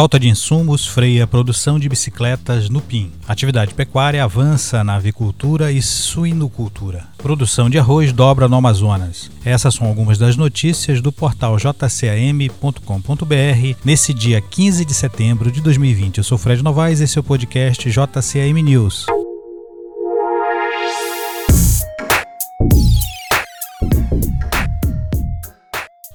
Falta de insumos freia a produção de bicicletas no PIN. Atividade pecuária avança na avicultura e suinocultura. Produção de arroz dobra no Amazonas. Essas são algumas das notícias do portal jcam.com.br nesse dia 15 de setembro de 2020. Eu sou Fred Novaes e esse é o podcast JCM News.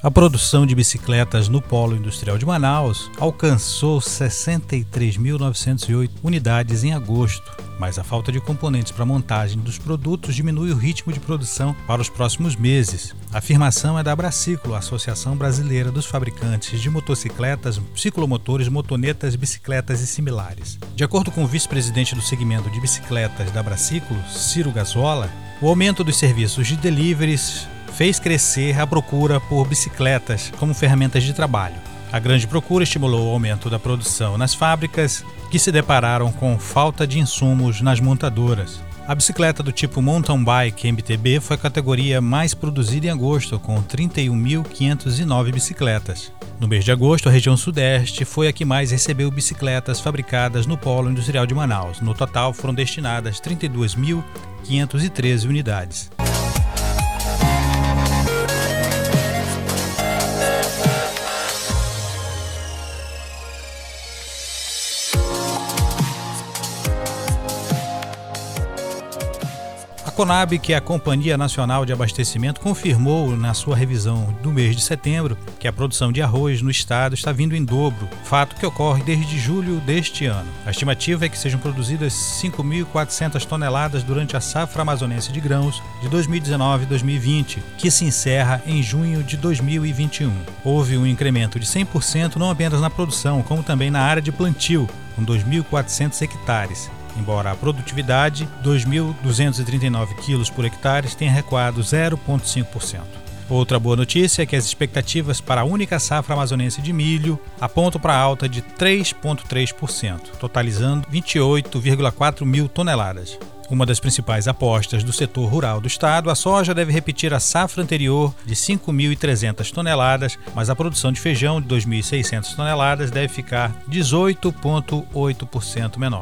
A produção de bicicletas no Polo Industrial de Manaus alcançou 63.908 unidades em agosto, mas a falta de componentes para a montagem dos produtos diminui o ritmo de produção para os próximos meses. A afirmação é da Braciclo, Associação Brasileira dos Fabricantes de Motocicletas, Ciclomotores, Motonetas, Bicicletas e similares. De acordo com o vice-presidente do segmento de bicicletas da Braciclo, Ciro Gasola, o aumento dos serviços de deliveries fez crescer a procura por bicicletas como ferramentas de trabalho. A grande procura estimulou o aumento da produção nas fábricas, que se depararam com falta de insumos nas montadoras. A bicicleta do tipo Mountain Bike MTB foi a categoria mais produzida em agosto, com 31.509 bicicletas. No mês de agosto, a região Sudeste foi a que mais recebeu bicicletas fabricadas no Polo Industrial de Manaus. No total, foram destinadas 32.513 unidades. Conab, que é a Companhia Nacional de Abastecimento, confirmou na sua revisão do mês de setembro que a produção de arroz no estado está vindo em dobro, fato que ocorre desde julho deste ano. A estimativa é que sejam produzidas 5.400 toneladas durante a safra amazonense de grãos de 2019-2020, que se encerra em junho de 2021. Houve um incremento de 100% não apenas na produção, como também na área de plantio, com 2.400 hectares embora a produtividade, 2.239 quilos por hectare, tenha recuado 0,5%. Outra boa notícia é que as expectativas para a única safra amazonense de milho apontam para alta de 3,3%, totalizando 28,4 mil toneladas. Uma das principais apostas do setor rural do estado, a soja deve repetir a safra anterior de 5.300 toneladas, mas a produção de feijão de 2.600 toneladas deve ficar 18,8% menor.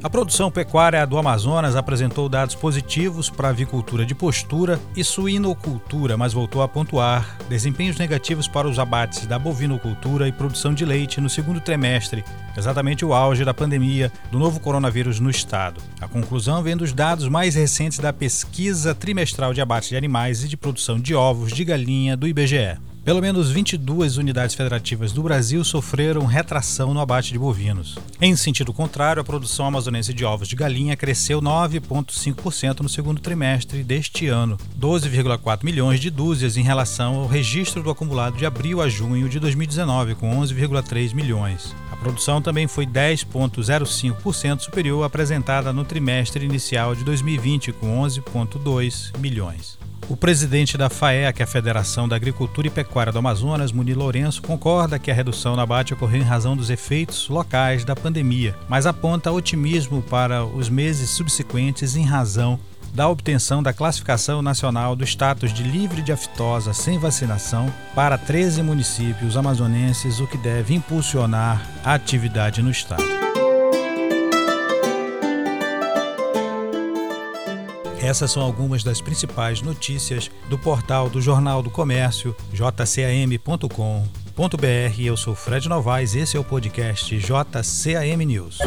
A produção pecuária do Amazonas apresentou dados positivos para a avicultura de postura e suinocultura, mas voltou a pontuar desempenhos negativos para os abates da bovinocultura e produção de leite no segundo trimestre, exatamente o auge da pandemia do novo coronavírus no estado. A conclusão vem dos dados mais recentes da pesquisa trimestral de abate de animais e de produção de ovos de galinha do IBGE. Pelo menos 22 unidades federativas do Brasil sofreram retração no abate de bovinos. Em sentido contrário, a produção amazonense de ovos de galinha cresceu 9,5% no segundo trimestre deste ano, 12,4 milhões de dúzias em relação ao registro do acumulado de abril a junho de 2019, com 11,3 milhões. A produção também foi 10,05% superior à apresentada no trimestre inicial de 2020, com 11,2 milhões. O presidente da que é a Federação da Agricultura e Pecuária do Amazonas, Muni Lourenço, concorda que a redução no abate ocorreu em razão dos efeitos locais da pandemia, mas aponta otimismo para os meses subsequentes em razão da obtenção da classificação nacional do status de livre de aftosa sem vacinação para 13 municípios amazonenses, o que deve impulsionar a atividade no estado. Essas são algumas das principais notícias do portal do Jornal do Comércio, jcam.com.br. Eu sou Fred Novaes, esse é o podcast JCAM News.